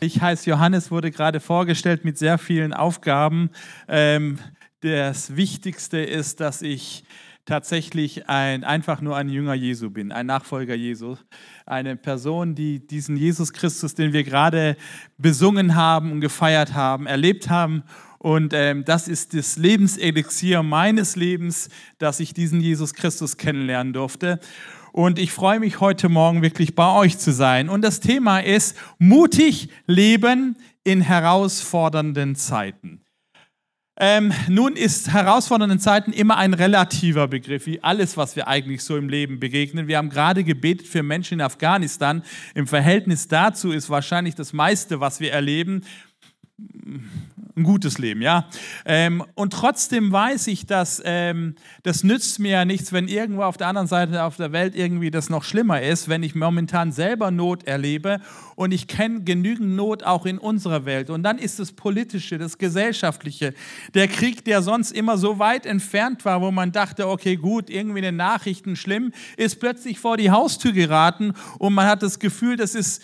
Ich heiße Johannes, wurde gerade vorgestellt mit sehr vielen Aufgaben. Ähm, das Wichtigste ist, dass ich tatsächlich ein, einfach nur ein Jünger Jesu bin, ein Nachfolger Jesu, eine Person, die diesen Jesus Christus, den wir gerade besungen haben und gefeiert haben, erlebt haben. Und ähm, das ist das Lebenselixier meines Lebens, dass ich diesen Jesus Christus kennenlernen durfte. Und ich freue mich heute Morgen wirklich bei euch zu sein. Und das Thema ist mutig leben in herausfordernden Zeiten. Ähm, nun ist herausfordernden Zeiten immer ein relativer Begriff, wie alles, was wir eigentlich so im Leben begegnen. Wir haben gerade gebetet für Menschen in Afghanistan. Im Verhältnis dazu ist wahrscheinlich das meiste, was wir erleben, ein gutes Leben, ja. Ähm, und trotzdem weiß ich, dass ähm, das nützt mir ja nichts, wenn irgendwo auf der anderen Seite auf der Welt irgendwie das noch schlimmer ist, wenn ich momentan selber Not erlebe und ich kenne genügend Not auch in unserer Welt. Und dann ist das Politische, das Gesellschaftliche, der Krieg, der sonst immer so weit entfernt war, wo man dachte, okay, gut, irgendwie in den Nachrichten schlimm, ist plötzlich vor die Haustür geraten und man hat das Gefühl, das ist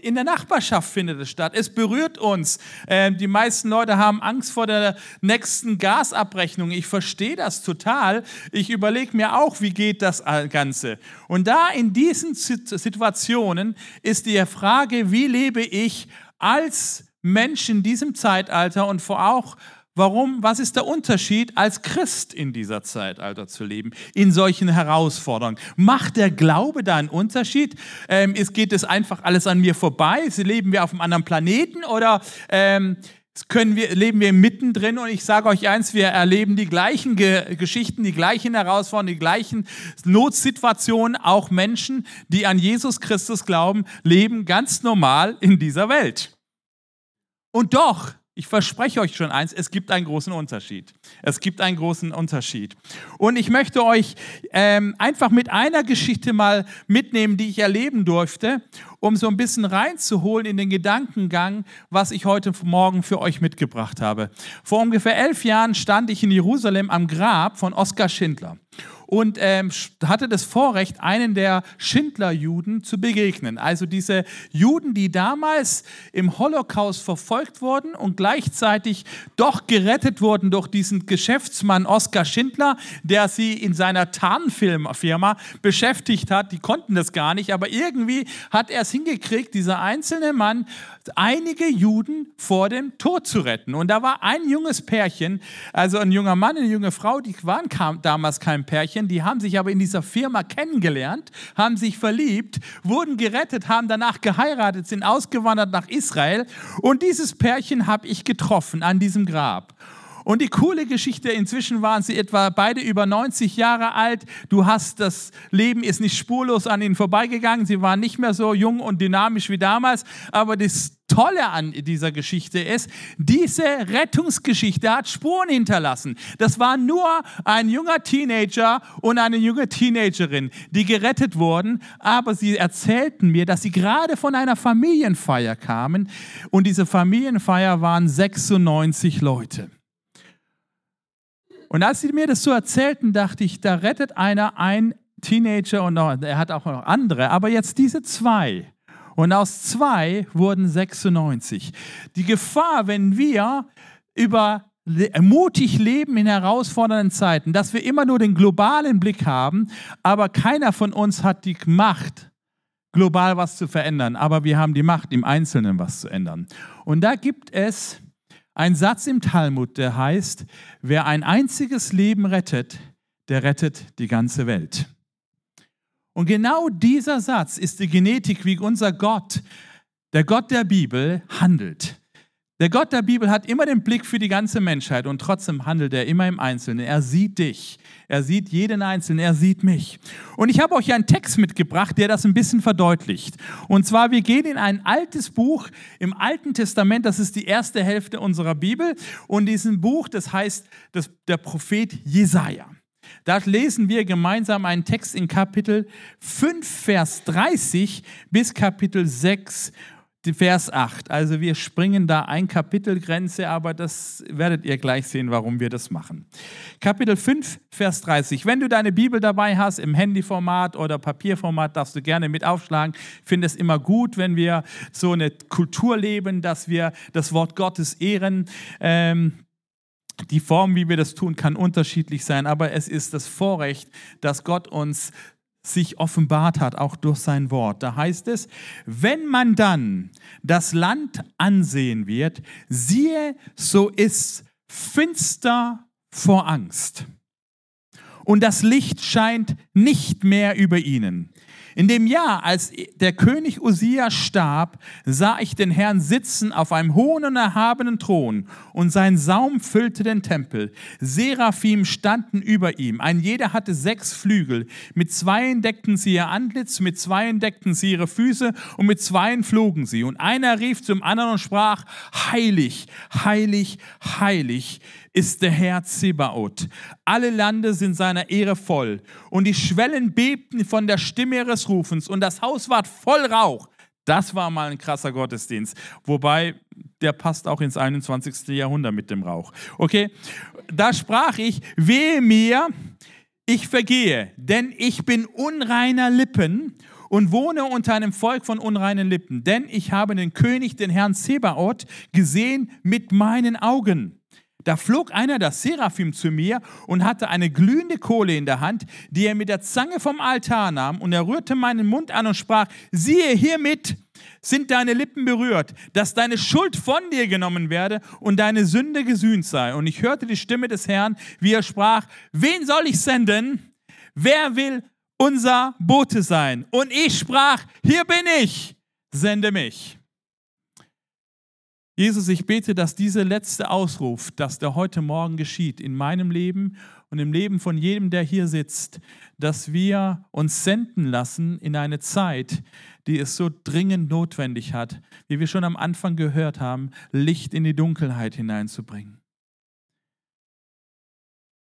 in der Nachbarschaft findet es statt. Es berührt uns. Ähm, die meisten Leute haben Angst vor der nächsten Gasabrechnung. Ich verstehe das total. Ich überlege mir auch, wie geht das Ganze. Und da in diesen Situationen ist die Frage, wie lebe ich als Mensch in diesem Zeitalter und vor auch Warum? Was ist der Unterschied, als Christ in dieser Zeitalter zu leben, in solchen Herausforderungen? Macht der Glaube da einen Unterschied? Ähm, ist, geht es einfach alles an mir vorbei? Leben wir auf einem anderen Planeten oder ähm, können wir, leben wir mittendrin? Und ich sage euch eins, wir erleben die gleichen Ge Geschichten, die gleichen Herausforderungen, die gleichen Notsituationen. Auch Menschen, die an Jesus Christus glauben, leben ganz normal in dieser Welt. Und doch ich verspreche euch schon eins, es gibt einen großen Unterschied. Es gibt einen großen Unterschied. Und ich möchte euch ähm, einfach mit einer Geschichte mal mitnehmen, die ich erleben durfte, um so ein bisschen reinzuholen in den Gedankengang, was ich heute Morgen für euch mitgebracht habe. Vor ungefähr elf Jahren stand ich in Jerusalem am Grab von Oskar Schindler und ähm, hatte das Vorrecht, einen der Schindler-Juden zu begegnen. Also diese Juden, die damals im Holocaust verfolgt wurden und gleichzeitig doch gerettet wurden durch diesen Geschäftsmann Oskar Schindler, der sie in seiner Tarnfilmfirma beschäftigt hat. Die konnten das gar nicht, aber irgendwie hat er es hingekriegt, dieser einzelne Mann, einige Juden vor dem Tod zu retten. Und da war ein junges Pärchen, also ein junger Mann, eine junge Frau, die waren damals kein Pärchen, Pärchen, die haben sich aber in dieser Firma kennengelernt, haben sich verliebt, wurden gerettet, haben danach geheiratet, sind ausgewandert nach Israel. Und dieses Pärchen habe ich getroffen an diesem Grab. Und die coole Geschichte, inzwischen waren sie etwa beide über 90 Jahre alt. Du hast, das Leben ist nicht spurlos an ihnen vorbeigegangen. Sie waren nicht mehr so jung und dynamisch wie damals. Aber das Tolle an dieser Geschichte ist, diese Rettungsgeschichte hat Spuren hinterlassen. Das war nur ein junger Teenager und eine junge Teenagerin, die gerettet wurden, aber sie erzählten mir, dass sie gerade von einer Familienfeier kamen und diese Familienfeier waren 96 Leute. Und als sie mir das so erzählten, dachte ich, da rettet einer ein Teenager und noch, er hat auch noch andere, aber jetzt diese zwei. Und aus zwei wurden 96. Die Gefahr, wenn wir über mutig leben in herausfordernden Zeiten, dass wir immer nur den globalen Blick haben, aber keiner von uns hat die Macht, global was zu verändern, aber wir haben die Macht, im Einzelnen was zu ändern. Und da gibt es ein Satz im Talmud, der heißt, wer ein einziges Leben rettet, der rettet die ganze Welt. Und genau dieser Satz ist die Genetik, wie unser Gott, der Gott der Bibel, handelt. Der Gott der Bibel hat immer den Blick für die ganze Menschheit und trotzdem handelt er immer im Einzelnen. Er sieht dich, er sieht jeden Einzelnen, er sieht mich. Und ich habe euch einen Text mitgebracht, der das ein bisschen verdeutlicht. Und zwar, wir gehen in ein altes Buch im Alten Testament, das ist die erste Hälfte unserer Bibel. Und diesem Buch, das heißt das, der Prophet Jesaja. Da lesen wir gemeinsam einen Text in Kapitel 5, Vers 30 bis Kapitel 6, Vers 8. Also wir springen da ein Kapitelgrenze, aber das werdet ihr gleich sehen, warum wir das machen. Kapitel 5, Vers 30. Wenn du deine Bibel dabei hast, im Handyformat oder Papierformat, darfst du gerne mit aufschlagen. Ich finde es immer gut, wenn wir so eine Kultur leben, dass wir das Wort Gottes ehren. Ähm, die Form, wie wir das tun, kann unterschiedlich sein, aber es ist das Vorrecht, dass Gott uns sich offenbart hat, auch durch sein Wort. Da heißt es, wenn man dann das Land ansehen wird, siehe, so ist finster vor Angst. Und das Licht scheint nicht mehr über ihnen. In dem Jahr, als der König Usia starb, sah ich den Herrn sitzen auf einem hohen und erhabenen Thron und sein Saum füllte den Tempel. Seraphim standen über ihm. Ein jeder hatte sechs Flügel. Mit zweien deckten sie ihr Antlitz, mit zweien deckten sie ihre Füße und mit zweien flogen sie. Und einer rief zum anderen und sprach, heilig, heilig, heilig ist der Herr Zebaoth. Alle Lande sind seiner Ehre voll. Und die Schwellen bebten von der Stimme ihres Rufens und das Haus ward voll Rauch. Das war mal ein krasser Gottesdienst. Wobei, der passt auch ins 21. Jahrhundert mit dem Rauch. Okay, da sprach ich, wehe mir, ich vergehe, denn ich bin unreiner Lippen und wohne unter einem Volk von unreinen Lippen. Denn ich habe den König, den Herrn Zebaoth, gesehen mit meinen Augen. Da flog einer der Seraphim zu mir und hatte eine glühende Kohle in der Hand, die er mit der Zange vom Altar nahm und er rührte meinen Mund an und sprach, siehe hiermit sind deine Lippen berührt, dass deine Schuld von dir genommen werde und deine Sünde gesühnt sei. Und ich hörte die Stimme des Herrn, wie er sprach, wen soll ich senden? Wer will unser Bote sein? Und ich sprach, hier bin ich, sende mich. Jesus, ich bete, dass dieser letzte Ausruf, dass der heute Morgen geschieht, in meinem Leben und im Leben von jedem, der hier sitzt, dass wir uns senden lassen in eine Zeit, die es so dringend notwendig hat, wie wir schon am Anfang gehört haben, Licht in die Dunkelheit hineinzubringen.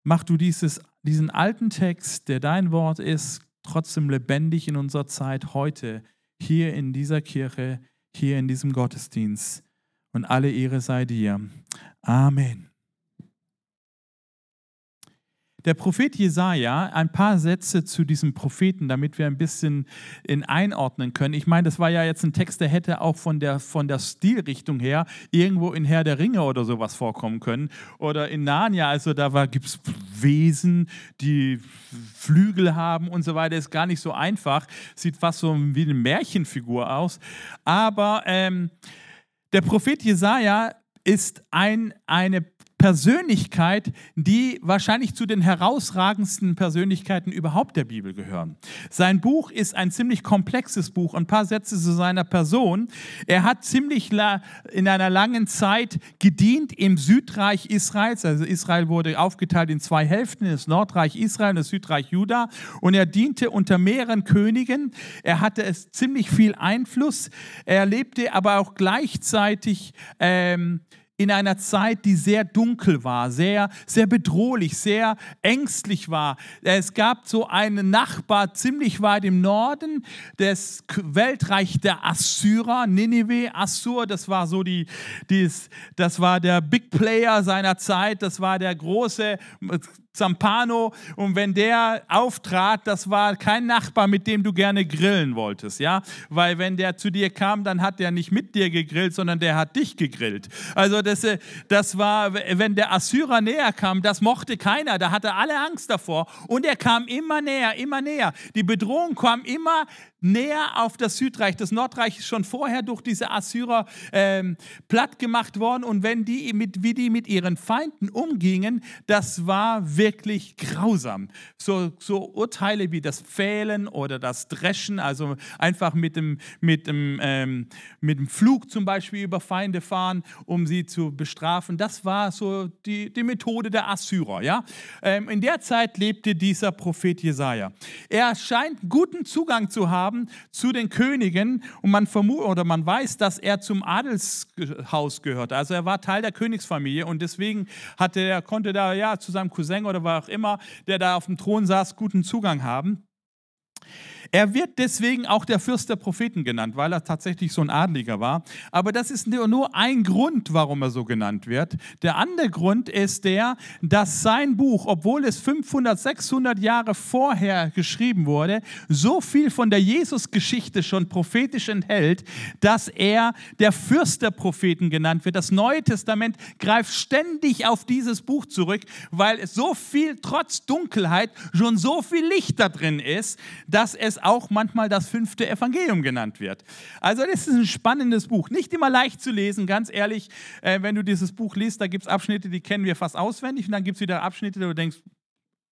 Mach du dieses, diesen alten Text, der dein Wort ist, trotzdem lebendig in unserer Zeit heute, hier in dieser Kirche, hier in diesem Gottesdienst und alle Ehre sei dir. Amen. Der Prophet Jesaja, ein paar Sätze zu diesem Propheten, damit wir ein bisschen in einordnen können. Ich meine, das war ja jetzt ein Text, der hätte auch von der, von der Stilrichtung her irgendwo in Herr der Ringe oder sowas vorkommen können. Oder in Narnia, also da gibt es Wesen, die Flügel haben und so weiter. Ist gar nicht so einfach. Sieht fast so wie eine Märchenfigur aus. Aber ähm, der Prophet Jesaja ist ein, eine Persönlichkeit, die wahrscheinlich zu den herausragendsten Persönlichkeiten überhaupt der Bibel gehören. Sein Buch ist ein ziemlich komplexes Buch. Ein paar Sätze zu seiner Person. Er hat ziemlich in einer langen Zeit gedient im Südreich Israels. Also Israel wurde aufgeteilt in zwei Hälften, das Nordreich Israel und das Südreich Juda. Und er diente unter mehreren Königen. Er hatte es ziemlich viel Einfluss. Er lebte aber auch gleichzeitig ähm, in einer Zeit, die sehr dunkel war, sehr, sehr bedrohlich, sehr ängstlich war. Es gab so einen Nachbar ziemlich weit im Norden, das Weltreich der Assyrer, Nineveh, Assur, das war so die, dies, das war der Big Player seiner Zeit, das war der große Zampano und wenn der auftrat, das war kein Nachbar, mit dem du gerne grillen wolltest, ja, weil wenn der zu dir kam, dann hat der nicht mit dir gegrillt, sondern der hat dich gegrillt. Also das, äh, das war, wenn der Assyrer näher kam, das mochte keiner, da hatte alle Angst davor und er kam immer näher, immer näher. Die Bedrohung kam immer näher auf das Südreich. Das Nordreich ist schon vorher durch diese Assyrer ähm, platt gemacht worden und wenn die mit, wie die mit ihren Feinden umgingen, das war wirklich grausam. So, so Urteile wie das Pfählen oder das Dreschen, also einfach mit dem, mit, dem, ähm, mit dem Flug zum Beispiel über Feinde fahren, um sie zu bestrafen, das war so die, die Methode der Assyrer. Ja? Ähm, in der Zeit lebte dieser Prophet Jesaja. Er scheint guten Zugang zu haben haben zu den Königen und man vermutet oder man weiß, dass er zum Adelshaus gehört. Also er war Teil der Königsfamilie und deswegen hatte er, konnte da ja zu seinem Cousin oder wer auch immer, der da auf dem Thron saß, guten Zugang haben. Er wird deswegen auch der Fürst der Propheten genannt, weil er tatsächlich so ein Adliger war. Aber das ist nur ein Grund, warum er so genannt wird. Der andere Grund ist der, dass sein Buch, obwohl es 500, 600 Jahre vorher geschrieben wurde, so viel von der Jesus-Geschichte schon prophetisch enthält, dass er der Fürst der Propheten genannt wird. Das Neue Testament greift ständig auf dieses Buch zurück, weil es so viel, trotz Dunkelheit, schon so viel Licht da drin ist, dass es auch manchmal das fünfte Evangelium genannt wird. Also das ist ein spannendes Buch. Nicht immer leicht zu lesen, ganz ehrlich. Äh, wenn du dieses Buch liest, da gibt es Abschnitte, die kennen wir fast auswendig und dann gibt es wieder Abschnitte, wo du denkst,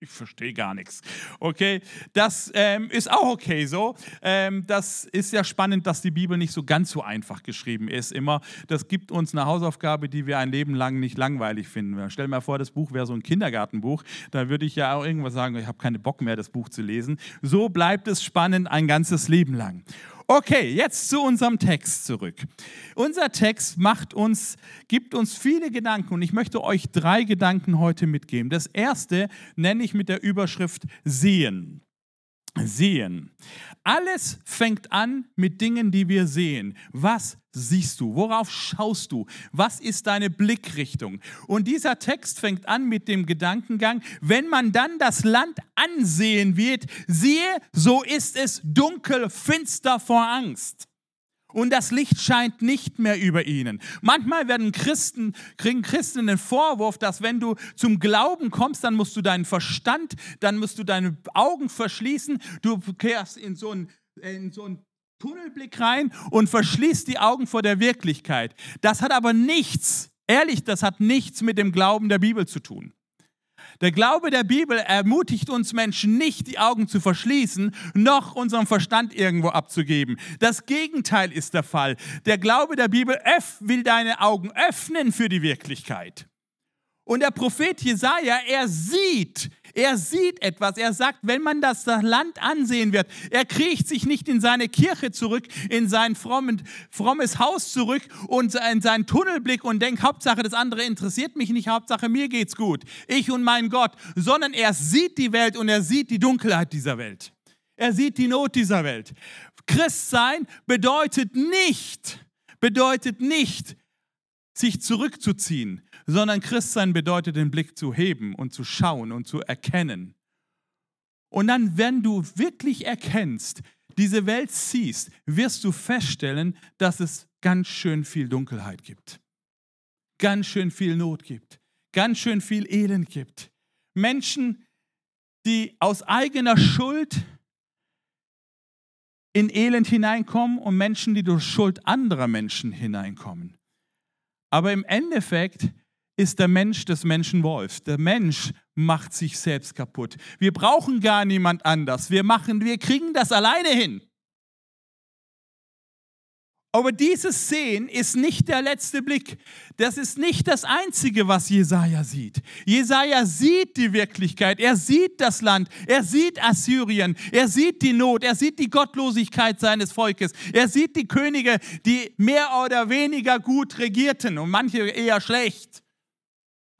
ich verstehe gar nichts. Okay, das ähm, ist auch okay so. Ähm, das ist ja spannend, dass die Bibel nicht so ganz so einfach geschrieben ist. Immer, das gibt uns eine Hausaufgabe, die wir ein Leben lang nicht langweilig finden. Stell mal vor, das Buch wäre so ein Kindergartenbuch. Da würde ich ja auch irgendwas sagen, ich habe keine Bock mehr, das Buch zu lesen. So bleibt es spannend ein ganzes Leben lang. Okay, jetzt zu unserem Text zurück. Unser Text macht uns, gibt uns viele Gedanken und ich möchte euch drei Gedanken heute mitgeben. Das erste nenne ich mit der Überschrift Sehen sehen. Alles fängt an mit Dingen, die wir sehen. Was siehst du? Worauf schaust du? Was ist deine Blickrichtung? Und dieser Text fängt an mit dem Gedankengang, wenn man dann das Land ansehen wird, siehe, so ist es dunkel, finster vor Angst und das Licht scheint nicht mehr über ihnen. Manchmal werden Christen, kriegen Christen den Vorwurf, dass wenn du zum Glauben kommst, dann musst du deinen Verstand, dann musst du deine Augen verschließen, du kehrst in so einen, in so einen Tunnelblick rein und verschließt die Augen vor der Wirklichkeit. Das hat aber nichts, ehrlich, das hat nichts mit dem Glauben der Bibel zu tun. Der Glaube der Bibel ermutigt uns Menschen nicht, die Augen zu verschließen, noch unseren Verstand irgendwo abzugeben. Das Gegenteil ist der Fall. Der Glaube der Bibel will deine Augen öffnen für die Wirklichkeit. Und der Prophet Jesaja, er sieht, er sieht etwas. Er sagt, wenn man das Land ansehen wird, er kriecht sich nicht in seine Kirche zurück, in sein frommen, frommes Haus zurück und in seinen Tunnelblick und denkt, Hauptsache das andere interessiert mich nicht, Hauptsache mir geht's gut, ich und mein Gott, sondern er sieht die Welt und er sieht die Dunkelheit dieser Welt. Er sieht die Not dieser Welt. Christsein bedeutet nicht, bedeutet nicht, sich zurückzuziehen, sondern Christsein bedeutet, den Blick zu heben und zu schauen und zu erkennen. Und dann, wenn du wirklich erkennst, diese Welt siehst, wirst du feststellen, dass es ganz schön viel Dunkelheit gibt, ganz schön viel Not gibt, ganz schön viel Elend gibt. Menschen, die aus eigener Schuld in Elend hineinkommen und Menschen, die durch Schuld anderer Menschen hineinkommen. Aber im Endeffekt ist der Mensch des Menschen Wolf. Der Mensch macht sich selbst kaputt. Wir brauchen gar niemand anders. Wir machen, wir kriegen das alleine hin. Aber dieses Sehen ist nicht der letzte Blick. Das ist nicht das Einzige, was Jesaja sieht. Jesaja sieht die Wirklichkeit. Er sieht das Land. Er sieht Assyrien. Er sieht die Not. Er sieht die Gottlosigkeit seines Volkes. Er sieht die Könige, die mehr oder weniger gut regierten und manche eher schlecht.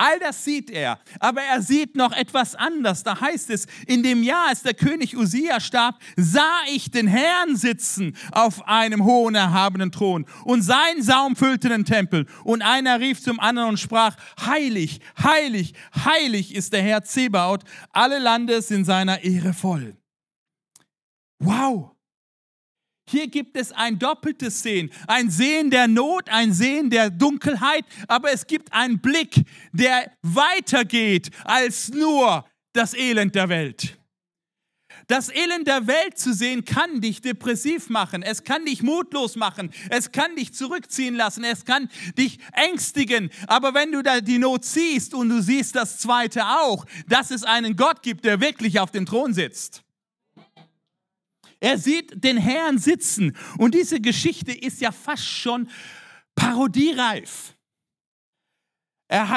All das sieht er, aber er sieht noch etwas anders. Da heißt es, in dem Jahr, als der König Usia starb, sah ich den Herrn sitzen auf einem hohen, erhabenen Thron und sein Saum füllte den Tempel. Und einer rief zum anderen und sprach, heilig, heilig, heilig ist der Herr Zebaut, alle Lande sind seiner Ehre voll. Wow! Hier gibt es ein doppeltes Sehen, ein Sehen der Not, ein Sehen der Dunkelheit, aber es gibt einen Blick, der weitergeht als nur das Elend der Welt. Das Elend der Welt zu sehen kann dich depressiv machen, es kann dich mutlos machen, es kann dich zurückziehen lassen, es kann dich ängstigen. Aber wenn du da die Not siehst und du siehst das Zweite auch, dass es einen Gott gibt, der wirklich auf dem Thron sitzt er sieht den Herrn sitzen. Und diese Geschichte ist ja fast schon parodiereif.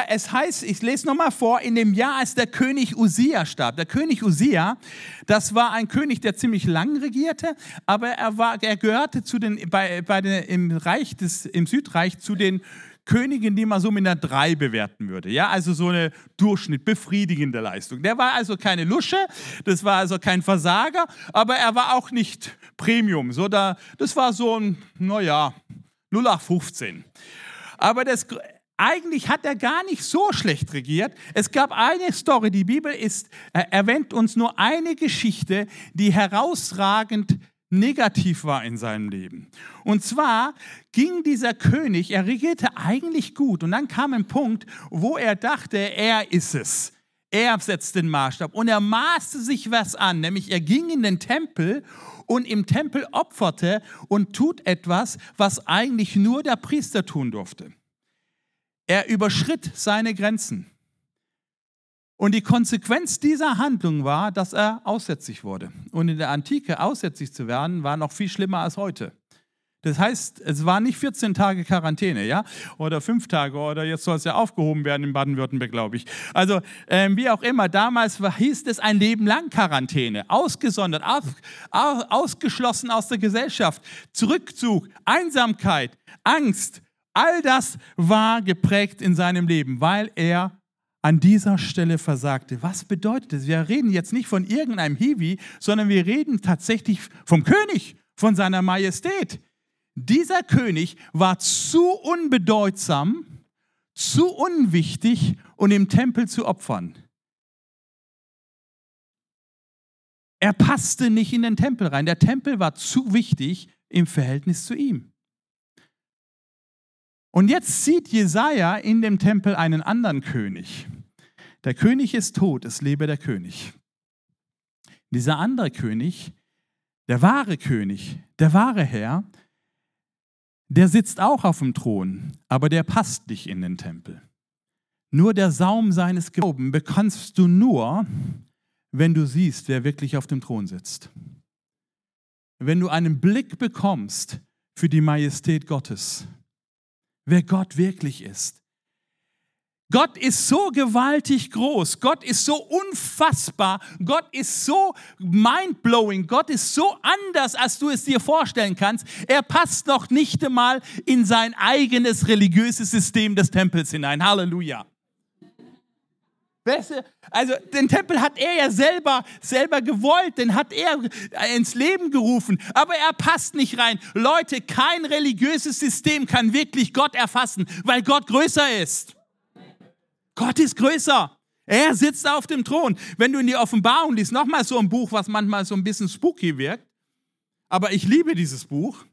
Es heißt, ich lese nochmal vor, in dem Jahr, als der König Usia starb. Der König Usia, das war ein König, der ziemlich lang regierte, aber er, war, er gehörte zu den, bei, bei den, im, Reich des, im Südreich zu den Königin, die man so mit einer 3 bewerten würde. Ja, also so eine Durchschnitt, befriedigende Leistung. Der war also keine Lusche, das war also kein Versager, aber er war auch nicht Premium. So da, das war so ein, naja, 0815. Aber das, eigentlich hat er gar nicht so schlecht regiert. Es gab eine Story, die Bibel ist, erwähnt uns nur eine Geschichte, die herausragend negativ war in seinem Leben. Und zwar ging dieser König, er regierte eigentlich gut und dann kam ein Punkt, wo er dachte, er ist es. Er setzt den Maßstab und er maßte sich was an, nämlich er ging in den Tempel und im Tempel opferte und tut etwas, was eigentlich nur der Priester tun durfte. Er überschritt seine Grenzen. Und die Konsequenz dieser Handlung war, dass er aussätzig wurde. Und in der Antike aussätzig zu werden, war noch viel schlimmer als heute. Das heißt, es war nicht 14 Tage Quarantäne, ja, oder fünf Tage, oder jetzt soll es ja aufgehoben werden in Baden-Württemberg, glaube ich. Also, äh, wie auch immer, damals war, hieß es ein Leben lang Quarantäne, ausgesondert, aus, ausgeschlossen aus der Gesellschaft, Zurückzug, Einsamkeit, Angst, all das war geprägt in seinem Leben, weil er an dieser Stelle versagte. Was bedeutet das? Wir reden jetzt nicht von irgendeinem Hiwi, sondern wir reden tatsächlich vom König, von seiner Majestät. Dieser König war zu unbedeutsam, zu unwichtig, um im Tempel zu opfern. Er passte nicht in den Tempel rein. Der Tempel war zu wichtig im Verhältnis zu ihm. Und jetzt sieht Jesaja in dem Tempel einen anderen König. Der König ist tot, es lebe der König. Dieser andere König, der wahre König, der wahre Herr, der sitzt auch auf dem Thron, aber der passt nicht in den Tempel. Nur der Saum seines Glaubens bekommst du nur, wenn du siehst, wer wirklich auf dem Thron sitzt. Wenn du einen Blick bekommst für die Majestät Gottes wer Gott wirklich ist. Gott ist so gewaltig groß, Gott ist so unfassbar, Gott ist so mindblowing, Gott ist so anders, als du es dir vorstellen kannst. Er passt noch nicht einmal in sein eigenes religiöses System des Tempels hinein. Halleluja. Also den Tempel hat er ja selber, selber gewollt, den hat er ins Leben gerufen, aber er passt nicht rein. Leute, kein religiöses System kann wirklich Gott erfassen, weil Gott größer ist. Gott ist größer. Er sitzt auf dem Thron. Wenn du in die Offenbarung liest, nochmal so ein Buch, was manchmal so ein bisschen spooky wirkt, aber ich liebe dieses Buch.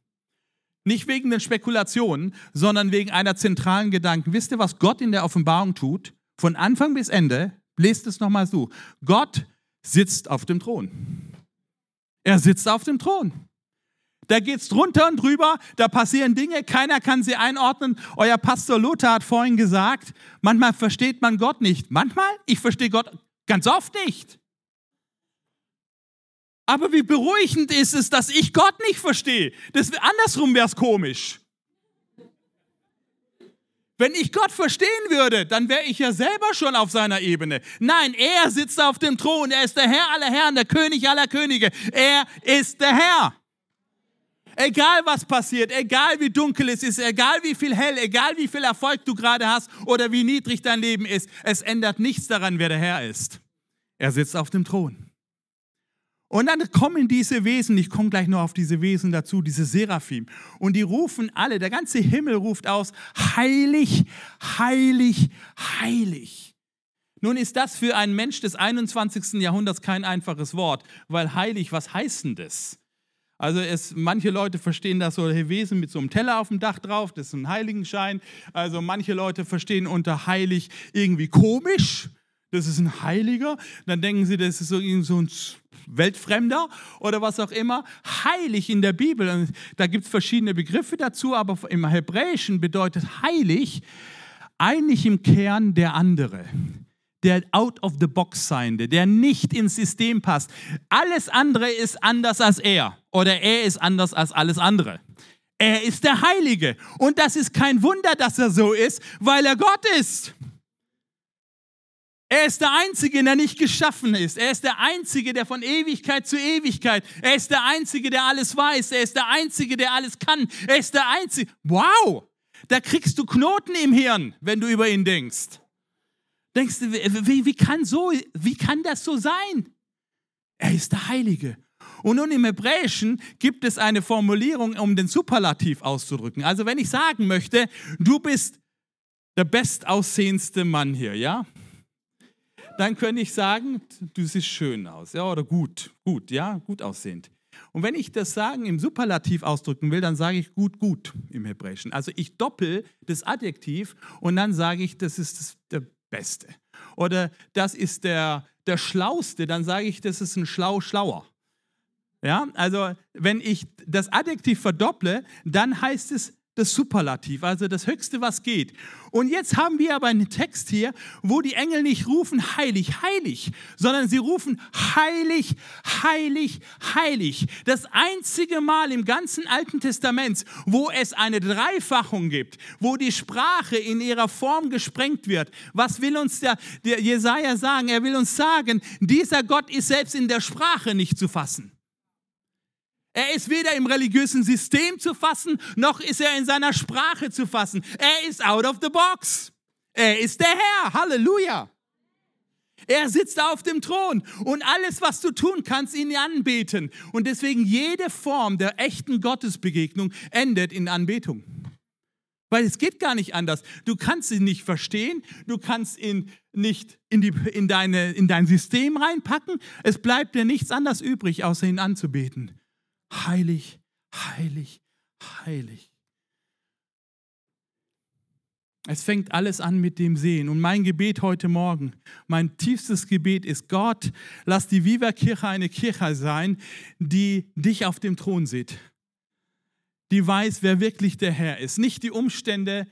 Nicht wegen den Spekulationen, sondern wegen einer zentralen Gedanken. Wisst ihr, was Gott in der Offenbarung tut? Von Anfang bis Ende, lest es nochmal so. Gott sitzt auf dem Thron. Er sitzt auf dem Thron. Da geht es drunter und drüber, da passieren Dinge, keiner kann sie einordnen. Euer Pastor Lothar hat vorhin gesagt, manchmal versteht man Gott nicht. Manchmal, ich verstehe Gott ganz oft nicht. Aber wie beruhigend ist es, dass ich Gott nicht verstehe. Das, andersrum wäre es komisch. Wenn ich Gott verstehen würde, dann wäre ich ja selber schon auf seiner Ebene. Nein, er sitzt auf dem Thron. Er ist der Herr aller Herren, der König aller Könige. Er ist der Herr. Egal was passiert, egal wie dunkel es ist, egal wie viel hell, egal wie viel Erfolg du gerade hast oder wie niedrig dein Leben ist, es ändert nichts daran, wer der Herr ist. Er sitzt auf dem Thron. Und dann kommen diese Wesen, ich komme gleich noch auf diese Wesen dazu, diese Seraphim. Und die rufen alle, der ganze Himmel ruft aus, heilig, heilig, heilig. Nun ist das für einen Mensch des 21. Jahrhunderts kein einfaches Wort, weil heilig, was heißt denn das? Also es, manche Leute verstehen das so Wesen mit so einem Teller auf dem Dach drauf, das ist ein Heiligenschein. Also manche Leute verstehen unter heilig irgendwie komisch, das ist ein Heiliger. Dann denken sie, das ist so, ein Weltfremder oder was auch immer, heilig in der Bibel. Da gibt es verschiedene Begriffe dazu, aber im Hebräischen bedeutet heilig eigentlich im Kern der andere. Der out of the box seiende, der nicht ins System passt. Alles andere ist anders als er oder er ist anders als alles andere. Er ist der Heilige. Und das ist kein Wunder, dass er so ist, weil er Gott ist. Er ist der Einzige, der nicht geschaffen ist. Er ist der Einzige, der von Ewigkeit zu Ewigkeit. Er ist der Einzige, der alles weiß. Er ist der Einzige, der alles kann. Er ist der Einzige. Wow! Da kriegst du Knoten im Hirn, wenn du über ihn denkst. Denkst du, wie, wie, kann, so, wie kann das so sein? Er ist der Heilige. Und nun im Hebräischen gibt es eine Formulierung, um den Superlativ auszudrücken. Also wenn ich sagen möchte, du bist der bestaussehendste Mann hier, ja? Dann könnte ich sagen, du siehst schön aus, ja, oder gut, gut, ja, gut aussehend. Und wenn ich das Sagen im Superlativ ausdrücken will, dann sage ich gut, gut im Hebräischen. Also ich doppel das Adjektiv und dann sage ich, das ist das, der Beste. Oder das ist der, der Schlauste, dann sage ich, das ist ein Schlau, Schlauer. Ja, also wenn ich das Adjektiv verdopple, dann heißt es das Superlativ, also das Höchste, was geht. Und jetzt haben wir aber einen Text hier, wo die Engel nicht rufen heilig, heilig, sondern sie rufen heilig, heilig, heilig. Das einzige Mal im ganzen Alten Testament, wo es eine Dreifachung gibt, wo die Sprache in ihrer Form gesprengt wird. Was will uns der, der Jesaja sagen? Er will uns sagen, dieser Gott ist selbst in der Sprache nicht zu fassen. Er ist weder im religiösen System zu fassen, noch ist er in seiner Sprache zu fassen. Er ist out of the box. Er ist der Herr. Halleluja. Er sitzt auf dem Thron und alles, was du tun kannst, ihn anbeten. Und deswegen jede Form der echten Gottesbegegnung endet in Anbetung. Weil es geht gar nicht anders. Du kannst ihn nicht verstehen, du kannst ihn nicht in, die, in, deine, in dein System reinpacken. Es bleibt dir nichts anderes übrig, außer ihn anzubeten heilig, heilig, heilig. Es fängt alles an mit dem Sehen. Und mein Gebet heute Morgen, mein tiefstes Gebet ist, Gott, lass die Viva-Kirche eine Kirche sein, die dich auf dem Thron sieht. Die weiß, wer wirklich der Herr ist. Nicht die Umstände,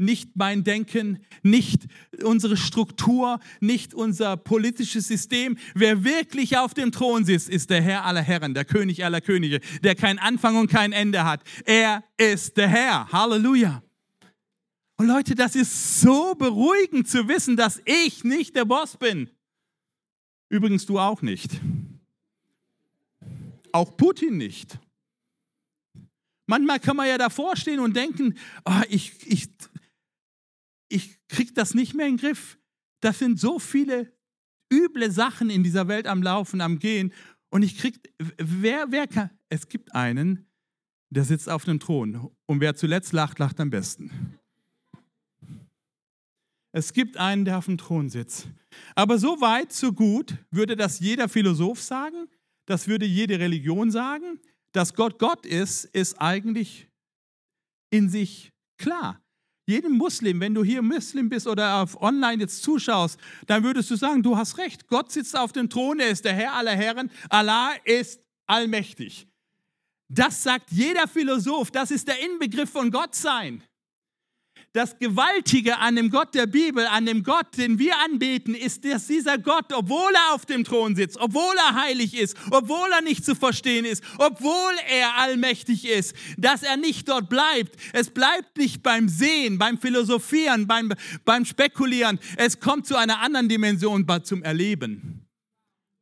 nicht mein Denken, nicht unsere Struktur, nicht unser politisches System. Wer wirklich auf dem Thron sitzt, ist der Herr aller Herren, der König aller Könige, der kein Anfang und kein Ende hat. Er ist der Herr. Halleluja. Und Leute, das ist so beruhigend zu wissen, dass ich nicht der Boss bin. Übrigens du auch nicht. Auch Putin nicht. Manchmal kann man ja davor stehen und denken, oh, ich, ich, ich kriege das nicht mehr in den Griff. Das sind so viele üble Sachen in dieser Welt am Laufen, am Gehen. Und ich kriege, wer, wer kann, es gibt einen, der sitzt auf dem Thron. Und wer zuletzt lacht, lacht am besten. Es gibt einen, der auf dem Thron sitzt. Aber so weit, so gut, würde das jeder Philosoph sagen, das würde jede Religion sagen, dass Gott Gott ist, ist eigentlich in sich klar jedem Muslim, wenn du hier Muslim bist oder auf online jetzt zuschaust, dann würdest du sagen, du hast recht. Gott sitzt auf dem Thron, er ist der Herr aller Herren. Allah ist allmächtig. Das sagt jeder Philosoph, das ist der Inbegriff von Gott sein. Das Gewaltige an dem Gott der Bibel, an dem Gott, den wir anbeten, ist, dass dieser Gott, obwohl er auf dem Thron sitzt, obwohl er heilig ist, obwohl er nicht zu verstehen ist, obwohl er allmächtig ist, dass er nicht dort bleibt. Es bleibt nicht beim Sehen, beim Philosophieren, beim, beim Spekulieren. Es kommt zu einer anderen Dimension, zum Erleben.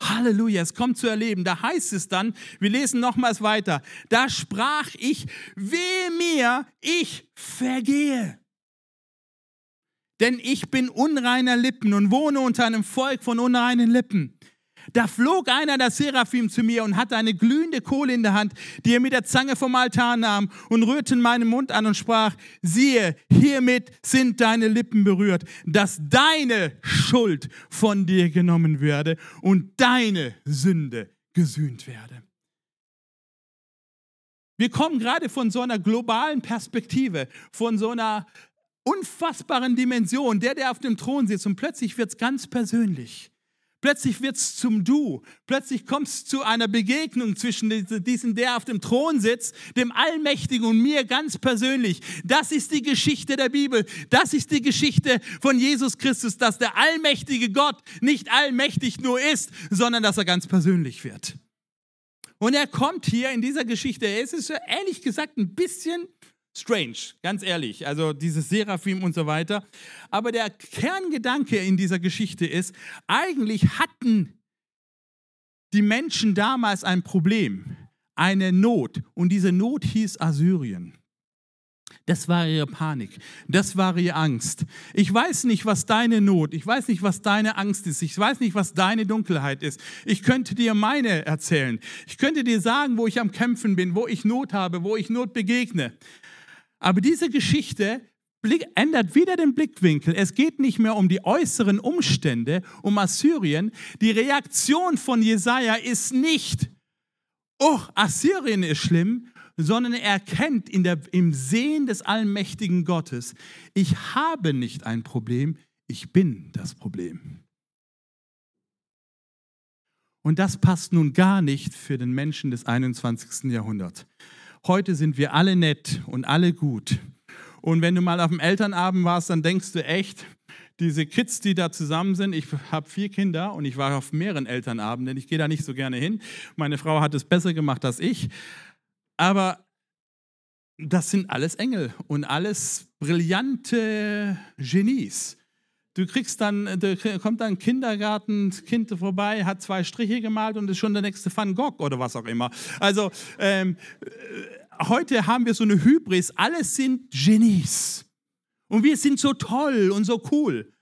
Halleluja, es kommt zu erleben. Da heißt es dann, wir lesen nochmals weiter, da sprach ich, wehe mir, ich vergehe denn ich bin unreiner Lippen und wohne unter einem Volk von unreinen Lippen. Da flog einer der Seraphim zu mir und hatte eine glühende Kohle in der Hand, die er mit der Zange vom Altar nahm und rührte meinen Mund an und sprach, siehe, hiermit sind deine Lippen berührt, dass deine Schuld von dir genommen werde und deine Sünde gesühnt werde. Wir kommen gerade von so einer globalen Perspektive, von so einer unfassbaren Dimension, der, der auf dem Thron sitzt und plötzlich wird es ganz persönlich. Plötzlich wird es zum Du. Plötzlich kommt es zu einer Begegnung zwischen diesem, der auf dem Thron sitzt, dem Allmächtigen und mir ganz persönlich. Das ist die Geschichte der Bibel. Das ist die Geschichte von Jesus Christus, dass der allmächtige Gott nicht allmächtig nur ist, sondern dass er ganz persönlich wird. Und er kommt hier in dieser Geschichte, es ist ehrlich gesagt ein bisschen strange, ganz ehrlich. Also dieses Seraphim und so weiter. Aber der Kerngedanke in dieser Geschichte ist, eigentlich hatten die Menschen damals ein Problem, eine Not. Und diese Not hieß Assyrien. Das war ihre Panik. Das war ihre Angst. Ich weiß nicht, was deine Not, ich weiß nicht, was deine Angst ist. Ich weiß nicht, was deine Dunkelheit ist. Ich könnte dir meine erzählen. Ich könnte dir sagen, wo ich am Kämpfen bin, wo ich Not habe, wo ich Not begegne. Aber diese Geschichte ändert wieder den Blickwinkel. Es geht nicht mehr um die äußeren Umstände, um Assyrien. Die Reaktion von Jesaja ist nicht, oh, Assyrien ist schlimm, sondern er erkennt in der, im Sehen des allmächtigen Gottes, ich habe nicht ein Problem, ich bin das Problem. Und das passt nun gar nicht für den Menschen des 21. Jahrhunderts. Heute sind wir alle nett und alle gut. Und wenn du mal auf dem Elternabend warst, dann denkst du echt, diese Kids, die da zusammen sind, ich habe vier Kinder und ich war auf mehreren Elternabenden, ich gehe da nicht so gerne hin. Meine Frau hat es besser gemacht als ich. Aber das sind alles Engel und alles brillante Genies. Du kriegst dann, da kommt dann ein Kindergartenkind vorbei, hat zwei Striche gemalt und ist schon der nächste Van Gogh oder was auch immer. Also ähm, äh, heute haben wir so eine Hybris, alles sind Genies. Und wir sind so toll und so cool.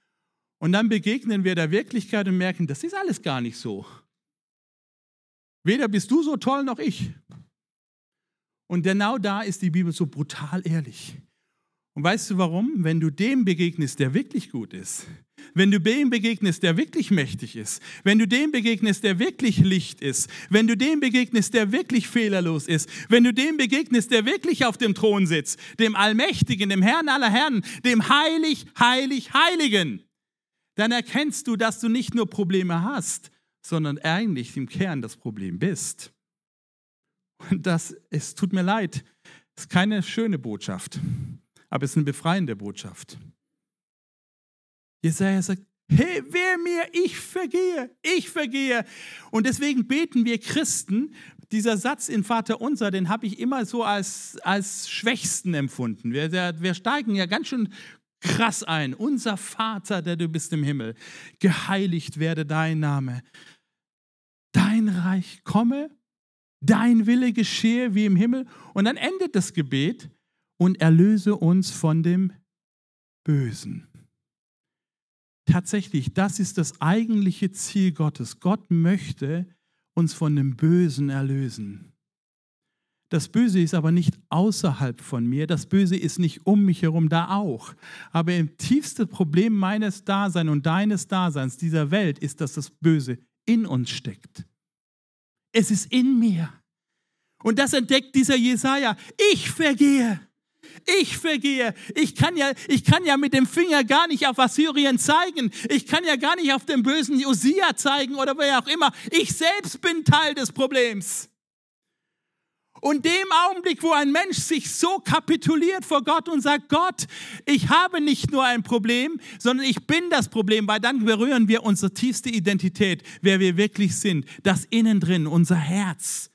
Und dann begegnen wir der Wirklichkeit und merken, das ist alles gar nicht so. Weder bist du so toll noch ich. Und genau da ist die Bibel so brutal ehrlich. Und weißt du warum? Wenn du dem begegnest, der wirklich gut ist, wenn du dem begegnest, der wirklich mächtig ist, wenn du dem begegnest, der wirklich Licht ist, wenn du dem begegnest, der wirklich fehlerlos ist, wenn du dem begegnest, der wirklich auf dem Thron sitzt, dem Allmächtigen, dem Herrn aller Herren, dem Heilig, Heilig, Heiligen, dann erkennst du, dass du nicht nur Probleme hast, sondern eigentlich im Kern das Problem bist. Und das, es tut mir leid, ist keine schöne Botschaft, aber es ist eine befreiende Botschaft. Jesaja sagt, hey, wer mir, ich vergehe, ich vergehe. Und deswegen beten wir Christen, dieser Satz in Vater Unser, den habe ich immer so als, als Schwächsten empfunden. Wir, wir steigen ja ganz schön krass ein. Unser Vater, der du bist im Himmel, geheiligt werde dein Name. Dein Reich komme dein Wille geschehe wie im Himmel. Und dann endet das Gebet und erlöse uns von dem Bösen. Tatsächlich, das ist das eigentliche Ziel Gottes. Gott möchte uns von dem Bösen erlösen. Das Böse ist aber nicht außerhalb von mir, das Böse ist nicht um mich herum, da auch. Aber im tiefsten Problem meines Daseins und deines Daseins dieser Welt ist, dass das Böse in uns steckt. Es ist in mir. Und das entdeckt dieser Jesaja. Ich vergehe. Ich vergehe. Ich kann, ja, ich kann ja mit dem Finger gar nicht auf Assyrien zeigen. Ich kann ja gar nicht auf den bösen Josia zeigen oder wer auch immer. Ich selbst bin Teil des Problems. Und dem Augenblick, wo ein Mensch sich so kapituliert vor Gott und sagt, Gott, ich habe nicht nur ein Problem, sondern ich bin das Problem, weil dann berühren wir unsere tiefste Identität, wer wir wirklich sind, das innen drin, unser Herz.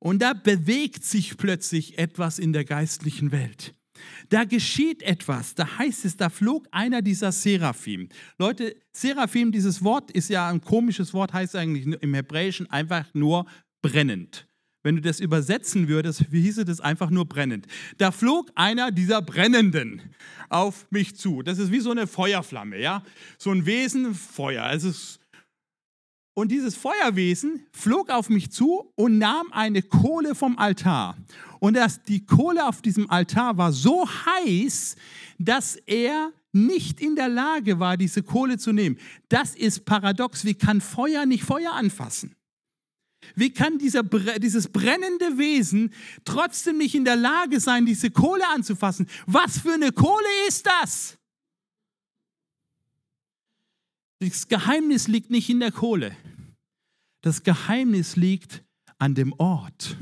Und da bewegt sich plötzlich etwas in der geistlichen Welt. Da geschieht etwas, da heißt es, da flog einer dieser Seraphim. Leute, Seraphim, dieses Wort ist ja ein komisches Wort, heißt eigentlich im Hebräischen einfach nur brennend. Wenn du das übersetzen würdest, wie hieße das einfach nur brennend? Da flog einer dieser Brennenden auf mich zu. Das ist wie so eine Feuerflamme, ja? So ein Wesen, Feuer. Also und dieses Feuerwesen flog auf mich zu und nahm eine Kohle vom Altar. Und das, die Kohle auf diesem Altar war so heiß, dass er nicht in der Lage war, diese Kohle zu nehmen. Das ist paradox. Wie kann Feuer nicht Feuer anfassen? Wie kann dieser, dieses brennende Wesen trotzdem nicht in der Lage sein, diese Kohle anzufassen? Was für eine Kohle ist das? Das Geheimnis liegt nicht in der Kohle. Das Geheimnis liegt an dem Ort.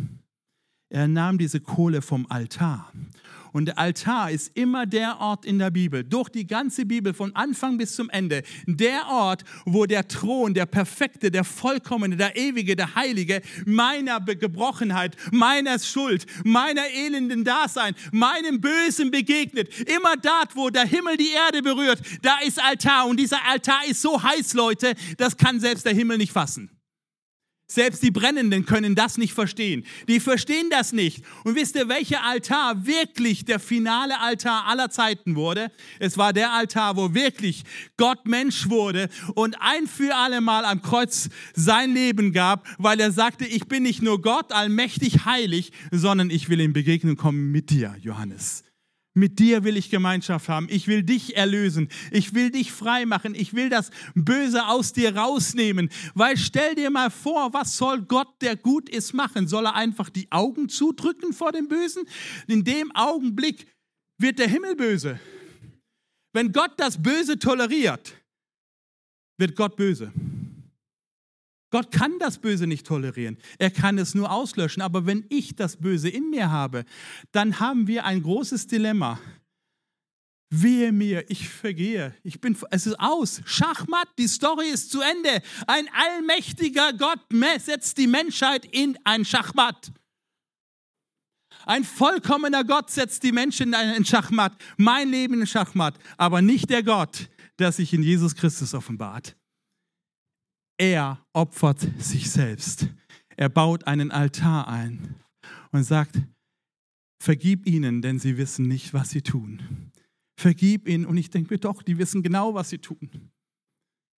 Er nahm diese Kohle vom Altar und der Altar ist immer der Ort in der Bibel, durch die ganze Bibel, von Anfang bis zum Ende, der Ort, wo der Thron, der Perfekte, der Vollkommene, der Ewige, der Heilige, meiner Gebrochenheit, meiner Schuld, meiner elenden Dasein, meinem Bösen begegnet. Immer dort, wo der Himmel die Erde berührt, da ist Altar. Und dieser Altar ist so heiß, Leute, das kann selbst der Himmel nicht fassen. Selbst die Brennenden können das nicht verstehen. Die verstehen das nicht. Und wisst ihr, welcher Altar wirklich der finale Altar aller Zeiten wurde? Es war der Altar, wo wirklich Gott Mensch wurde und ein für alle Mal am Kreuz sein Leben gab, weil er sagte, ich bin nicht nur Gott, allmächtig heilig, sondern ich will in Begegnung kommen mit dir, Johannes. Mit dir will ich Gemeinschaft haben. Ich will dich erlösen. Ich will dich frei machen. Ich will das Böse aus dir rausnehmen. Weil stell dir mal vor, was soll Gott, der gut ist, machen? Soll er einfach die Augen zudrücken vor dem Bösen? In dem Augenblick wird der Himmel böse. Wenn Gott das Böse toleriert, wird Gott böse. Gott kann das Böse nicht tolerieren. Er kann es nur auslöschen. Aber wenn ich das Böse in mir habe, dann haben wir ein großes Dilemma. Wehe mir, ich vergehe. Ich bin, es ist aus. Schachmatt, die Story ist zu Ende. Ein allmächtiger Gott setzt die Menschheit in ein Schachmatt. Ein vollkommener Gott setzt die Menschen in Schachmatt. Mein Leben in Schachmatt. Aber nicht der Gott, der sich in Jesus Christus offenbart. Er opfert sich selbst. Er baut einen Altar ein und sagt, vergib ihnen, denn sie wissen nicht, was sie tun. Vergib ihnen. Und ich denke mir doch, die wissen genau, was sie tun.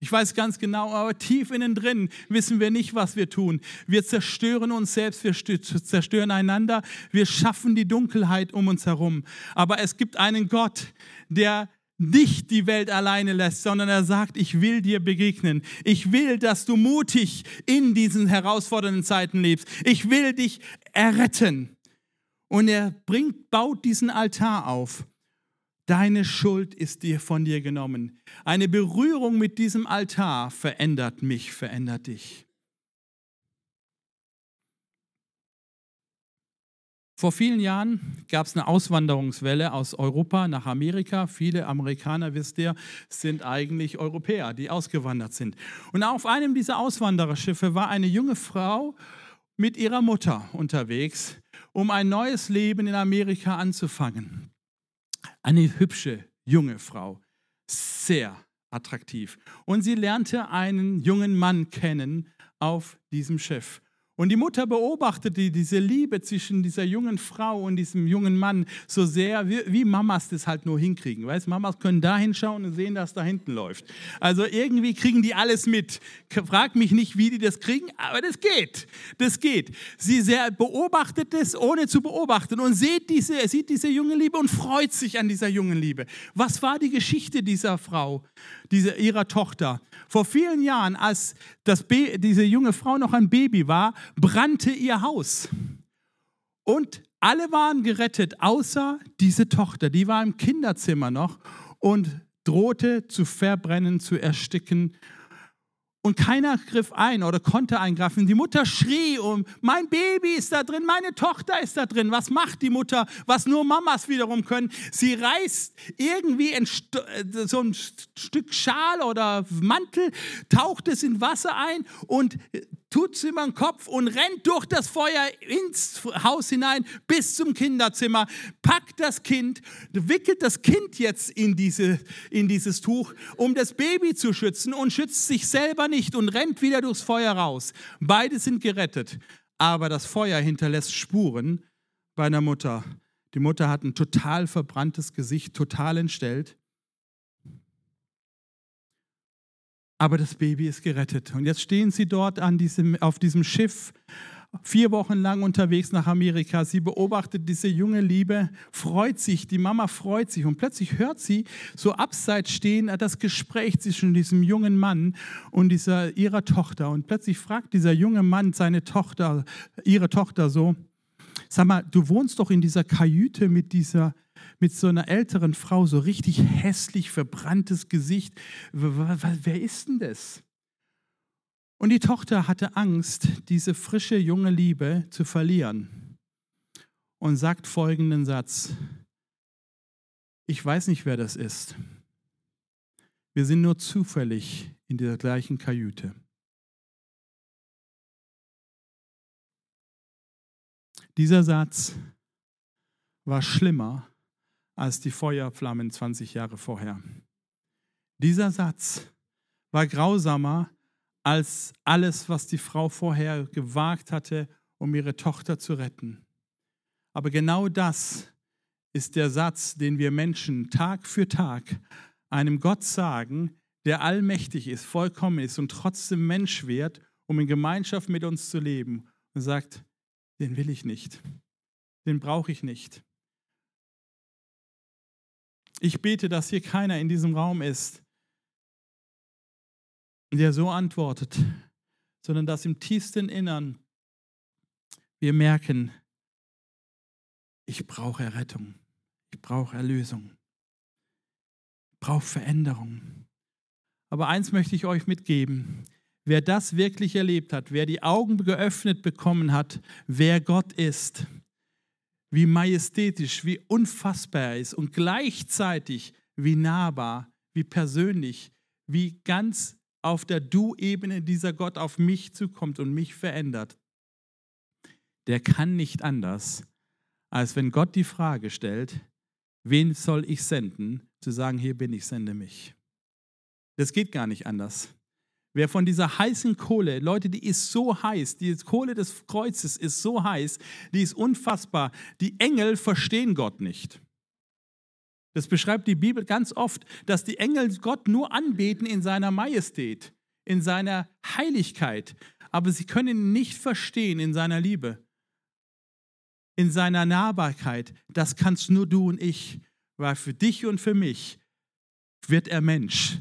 Ich weiß ganz genau, aber tief innen drin wissen wir nicht, was wir tun. Wir zerstören uns selbst, wir zerstören einander, wir schaffen die Dunkelheit um uns herum. Aber es gibt einen Gott, der nicht die Welt alleine lässt, sondern er sagt, ich will dir begegnen. Ich will, dass du mutig in diesen herausfordernden Zeiten lebst. Ich will dich erretten. Und er bringt, baut diesen Altar auf. Deine Schuld ist dir von dir genommen. Eine Berührung mit diesem Altar verändert mich, verändert dich. Vor vielen Jahren gab es eine Auswanderungswelle aus Europa nach Amerika. Viele Amerikaner, wisst ihr, sind eigentlich Europäer, die ausgewandert sind. Und auf einem dieser Auswandererschiffe war eine junge Frau mit ihrer Mutter unterwegs, um ein neues Leben in Amerika anzufangen. Eine hübsche junge Frau, sehr attraktiv. Und sie lernte einen jungen Mann kennen auf diesem Schiff. Und die Mutter beobachtete diese Liebe zwischen dieser jungen Frau und diesem jungen Mann so sehr, wie, wie Mamas das halt nur hinkriegen. Weißt, Mamas können da hinschauen und sehen, dass da hinten läuft. Also irgendwie kriegen die alles mit. Frag mich nicht, wie die das kriegen, aber das geht. Das geht. Sie sehr beobachtet es, ohne zu beobachten und sieht diese, sieht diese junge Liebe und freut sich an dieser jungen Liebe. Was war die Geschichte dieser Frau, dieser, ihrer Tochter? Vor vielen Jahren, als das diese junge Frau noch ein Baby war, brannte ihr Haus. Und alle waren gerettet, außer diese Tochter. Die war im Kinderzimmer noch und drohte zu verbrennen, zu ersticken und keiner griff ein oder konnte eingreifen. Die Mutter schrie um, mein Baby ist da drin, meine Tochter ist da drin. Was macht die Mutter, was nur Mamas wiederum können? Sie reißt irgendwie ein so ein Stück Schal oder Mantel, taucht es in Wasser ein und tut es über Kopf und rennt durch das Feuer ins Haus hinein bis zum Kinderzimmer, packt das Kind, wickelt das Kind jetzt in, diese, in dieses Tuch, um das Baby zu schützen und schützt sich selber nicht und rennt wieder durchs Feuer raus. Beide sind gerettet, aber das Feuer hinterlässt Spuren bei einer Mutter. Die Mutter hat ein total verbranntes Gesicht, total entstellt. Aber das Baby ist gerettet. Und jetzt stehen sie dort an diesem, auf diesem Schiff, vier Wochen lang unterwegs nach Amerika. Sie beobachtet diese junge Liebe, freut sich, die Mama freut sich und plötzlich hört sie so abseits stehen das Gespräch zwischen diesem jungen Mann und dieser, ihrer Tochter. Und plötzlich fragt dieser junge Mann seine Tochter, ihre Tochter so, sag mal, du wohnst doch in dieser Kajüte mit dieser mit so einer älteren Frau, so richtig hässlich verbranntes Gesicht. Wer ist denn das? Und die Tochter hatte Angst, diese frische junge Liebe zu verlieren und sagt folgenden Satz. Ich weiß nicht, wer das ist. Wir sind nur zufällig in der gleichen Kajüte. Dieser Satz war schlimmer als die Feuerflammen 20 Jahre vorher. Dieser Satz war grausamer als alles, was die Frau vorher gewagt hatte, um ihre Tochter zu retten. Aber genau das ist der Satz, den wir Menschen Tag für Tag einem Gott sagen, der allmächtig ist, vollkommen ist und trotzdem Mensch wird, um in Gemeinschaft mit uns zu leben und sagt, den will ich nicht, den brauche ich nicht. Ich bete, dass hier keiner in diesem Raum ist, der so antwortet, sondern dass im tiefsten Innern wir merken, ich brauche Errettung, ich brauche Erlösung, ich brauche Veränderung. Aber eins möchte ich euch mitgeben. Wer das wirklich erlebt hat, wer die Augen geöffnet bekommen hat, wer Gott ist, wie majestätisch, wie unfassbar er ist und gleichzeitig wie nahbar, wie persönlich, wie ganz auf der Du-Ebene dieser Gott auf mich zukommt und mich verändert, der kann nicht anders, als wenn Gott die Frage stellt, wen soll ich senden, zu sagen, hier bin ich, sende mich. Das geht gar nicht anders. Wer von dieser heißen Kohle, Leute, die ist so heiß, die Kohle des Kreuzes ist so heiß, die ist unfassbar. Die Engel verstehen Gott nicht. Das beschreibt die Bibel ganz oft, dass die Engel Gott nur anbeten in seiner Majestät, in seiner Heiligkeit, aber sie können ihn nicht verstehen in seiner Liebe, in seiner Nahbarkeit. Das kannst nur du und ich, weil für dich und für mich wird er Mensch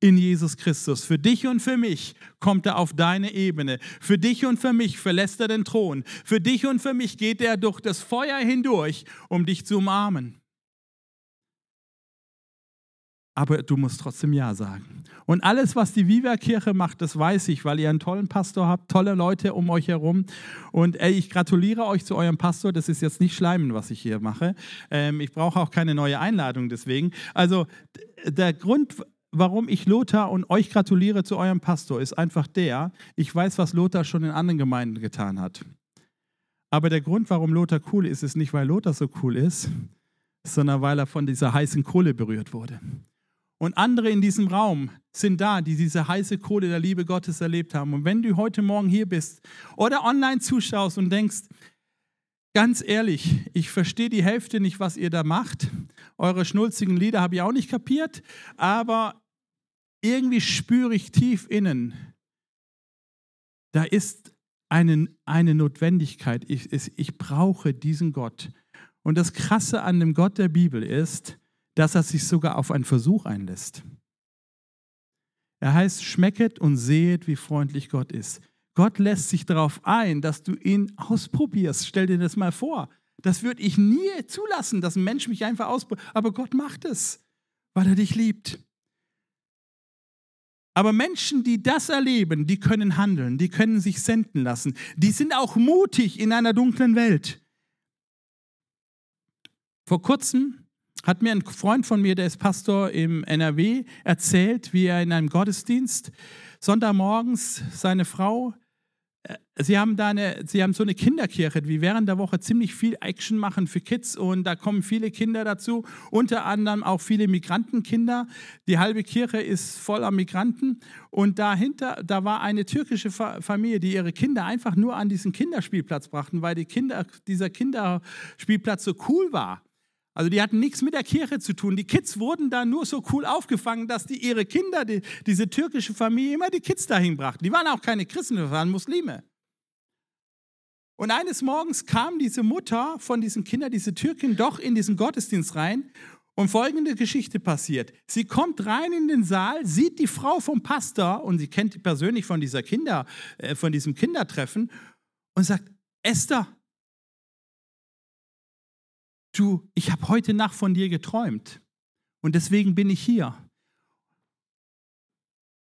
in Jesus Christus. Für dich und für mich kommt er auf deine Ebene. Für dich und für mich verlässt er den Thron. Für dich und für mich geht er durch das Feuer hindurch, um dich zu umarmen aber du musst trotzdem Ja sagen. Und alles, was die Viva-Kirche macht, das weiß ich, weil ihr einen tollen Pastor habt, tolle Leute um euch herum. Und ey, ich gratuliere euch zu eurem Pastor. Das ist jetzt nicht Schleimen, was ich hier mache. Ähm, ich brauche auch keine neue Einladung deswegen. Also der Grund, warum ich Lothar und euch gratuliere zu eurem Pastor, ist einfach der, ich weiß, was Lothar schon in anderen Gemeinden getan hat. Aber der Grund, warum Lothar cool ist, ist nicht, weil Lothar so cool ist, sondern weil er von dieser heißen Kohle berührt wurde. Und andere in diesem Raum sind da, die diese heiße Kohle der Liebe Gottes erlebt haben. Und wenn du heute Morgen hier bist oder online zuschaust und denkst, ganz ehrlich, ich verstehe die Hälfte nicht, was ihr da macht. Eure schnulzigen Lieder habe ich auch nicht kapiert, aber irgendwie spüre ich tief innen, da ist eine, eine Notwendigkeit. Ich, ich brauche diesen Gott. Und das Krasse an dem Gott der Bibel ist, dass er sich sogar auf einen Versuch einlässt. Er heißt, schmecket und sehet, wie freundlich Gott ist. Gott lässt sich darauf ein, dass du ihn ausprobierst. Stell dir das mal vor. Das würde ich nie zulassen, dass ein Mensch mich einfach ausprobiert. Aber Gott macht es, weil er dich liebt. Aber Menschen, die das erleben, die können handeln, die können sich senden lassen. Die sind auch mutig in einer dunklen Welt. Vor kurzem hat mir ein Freund von mir, der ist Pastor im NRW, erzählt, wie er in einem Gottesdienst Sonntagmorgens seine Frau, sie haben da eine, sie haben so eine Kinderkirche, wie während der Woche ziemlich viel Action machen für Kids und da kommen viele Kinder dazu, unter anderem auch viele Migrantenkinder. Die halbe Kirche ist voller Migranten und dahinter, da war eine türkische Familie, die ihre Kinder einfach nur an diesen Kinderspielplatz brachten, weil die Kinder, dieser Kinderspielplatz so cool war. Also die hatten nichts mit der Kirche zu tun. Die Kids wurden da nur so cool aufgefangen, dass die ihre Kinder, die, diese türkische Familie, immer die Kids dahin brachten. Die waren auch keine Christen, das waren Muslime. Und eines Morgens kam diese Mutter von diesen Kindern, diese Türkin, doch in diesen Gottesdienst rein und folgende Geschichte passiert. Sie kommt rein in den Saal, sieht die Frau vom Pastor und sie kennt die persönlich von dieser Kinder, äh, von diesem Kindertreffen und sagt, Esther, du, ich habe heute Nacht von dir geträumt und deswegen bin ich hier.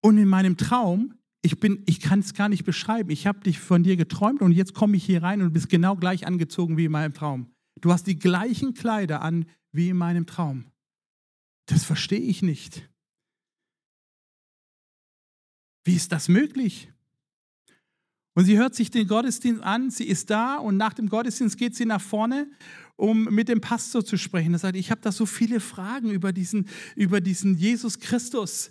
Und in meinem Traum, ich, ich kann es gar nicht beschreiben, ich habe dich von dir geträumt und jetzt komme ich hier rein und bist genau gleich angezogen wie in meinem Traum. Du hast die gleichen Kleider an wie in meinem Traum. Das verstehe ich nicht. Wie ist das möglich? Und sie hört sich den Gottesdienst an, sie ist da und nach dem Gottesdienst geht sie nach vorne um mit dem Pastor zu sprechen. Er sagt, ich habe da so viele Fragen über diesen, über diesen Jesus Christus.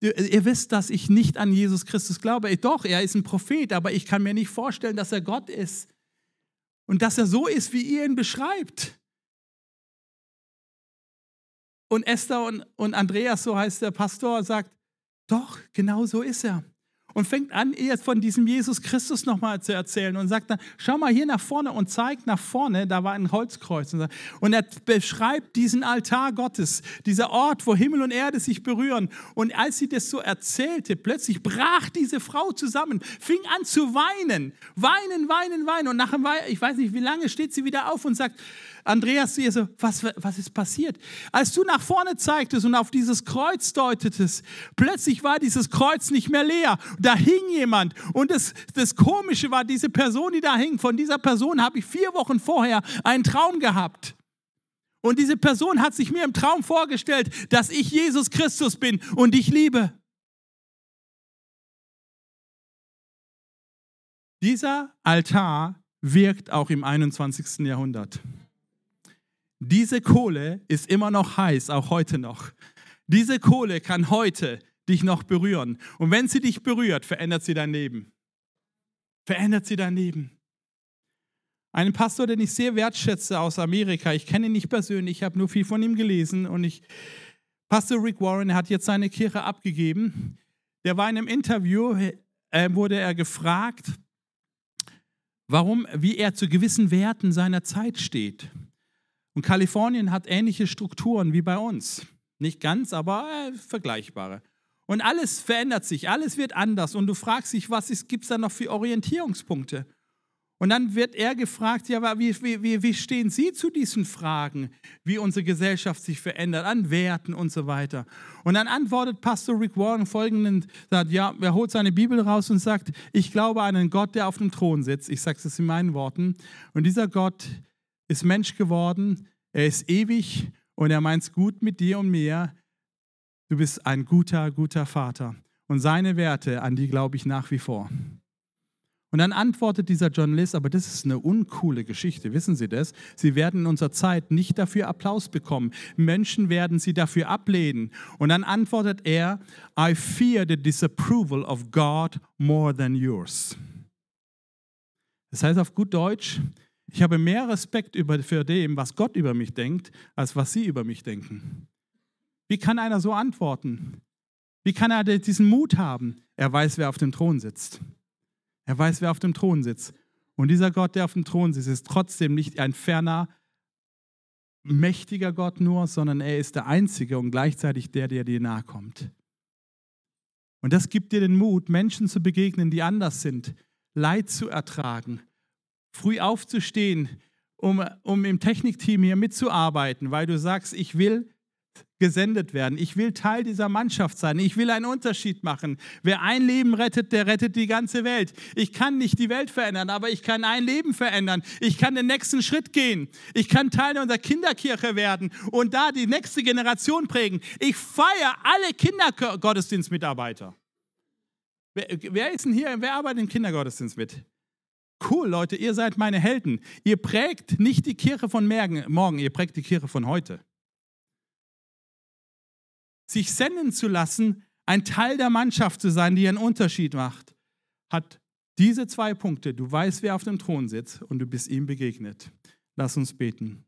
ihr wisst, dass ich nicht an Jesus Christus glaube. Doch, er ist ein Prophet, aber ich kann mir nicht vorstellen, dass er Gott ist und dass er so ist, wie ihr ihn beschreibt. Und Esther und, und Andreas, so heißt der Pastor, sagt, doch, genau so ist er und fängt an, ihr von diesem Jesus Christus nochmal zu erzählen und sagt dann, schau mal hier nach vorne und zeigt nach vorne, da war ein Holzkreuz. Und er beschreibt diesen Altar Gottes, dieser Ort, wo Himmel und Erde sich berühren. Und als sie das so erzählte, plötzlich brach diese Frau zusammen, fing an zu weinen, weinen, weinen, weinen. Und nachher, ich weiß nicht, wie lange, steht sie wieder auf und sagt, Andreas zu ihr so, was, was ist passiert? Als du nach vorne zeigtest und auf dieses Kreuz deutetest, plötzlich war dieses Kreuz nicht mehr leer. Da hing jemand. Und das, das Komische war, diese Person, die da hing, von dieser Person habe ich vier Wochen vorher einen Traum gehabt. Und diese Person hat sich mir im Traum vorgestellt, dass ich Jesus Christus bin und dich liebe. Dieser Altar wirkt auch im 21. Jahrhundert. Diese Kohle ist immer noch heiß, auch heute noch. Diese Kohle kann heute dich noch berühren. Und wenn sie dich berührt, verändert sie dein Leben. Verändert sie dein Leben. Einen Pastor, den ich sehr wertschätze aus Amerika, ich kenne ihn nicht persönlich, ich habe nur viel von ihm gelesen und ich, Pastor Rick Warren, hat jetzt seine Kirche abgegeben. Der war in einem Interview, äh, wurde er gefragt, warum, wie er zu gewissen Werten seiner Zeit steht. Und Kalifornien hat ähnliche Strukturen wie bei uns. Nicht ganz, aber äh, vergleichbare. Und alles verändert sich, alles wird anders. Und du fragst dich, was gibt es da noch für Orientierungspunkte? Und dann wird er gefragt, ja, wie, wie, wie stehen Sie zu diesen Fragen, wie unsere Gesellschaft sich verändert, an Werten und so weiter? Und dann antwortet Pastor Rick Warren folgenden, sagt, ja, er holt seine Bibel raus und sagt, ich glaube an einen Gott, der auf dem Thron sitzt. Ich sage es in meinen Worten. Und dieser Gott ist Mensch geworden, er ist ewig und er meint es gut mit dir und mir. Du bist ein guter, guter Vater. Und seine Werte, an die glaube ich nach wie vor. Und dann antwortet dieser Journalist, aber das ist eine uncoole Geschichte, wissen Sie das? Sie werden in unserer Zeit nicht dafür Applaus bekommen. Menschen werden sie dafür ablehnen. Und dann antwortet er, I fear the disapproval of God more than yours. Das heißt auf gut Deutsch, ich habe mehr Respekt über, für dem, was Gott über mich denkt, als was Sie über mich denken. Wie kann einer so antworten? Wie kann er diesen Mut haben? Er weiß, wer auf dem Thron sitzt. Er weiß, wer auf dem Thron sitzt. Und dieser Gott, der auf dem Thron sitzt, ist trotzdem nicht ein ferner, mächtiger Gott nur, sondern er ist der Einzige und gleichzeitig der, der dir nahe kommt. Und das gibt dir den Mut, Menschen zu begegnen, die anders sind, Leid zu ertragen, früh aufzustehen, um, um im Technikteam hier mitzuarbeiten, weil du sagst, ich will gesendet werden. Ich will Teil dieser Mannschaft sein. Ich will einen Unterschied machen. Wer ein Leben rettet, der rettet die ganze Welt. Ich kann nicht die Welt verändern, aber ich kann ein Leben verändern. Ich kann den nächsten Schritt gehen. Ich kann Teil unserer Kinderkirche werden und da die nächste Generation prägen. Ich feiere alle Kindergottesdienstmitarbeiter. Wer, wer ist denn hier, wer arbeitet im Kindergottesdienst mit? Cool, Leute, ihr seid meine Helden. Ihr prägt nicht die Kirche von morgen, ihr prägt die Kirche von heute. Sich senden zu lassen, ein Teil der Mannschaft zu sein, die einen Unterschied macht, hat diese zwei Punkte. Du weißt, wer auf dem Thron sitzt und du bist ihm begegnet. Lass uns beten.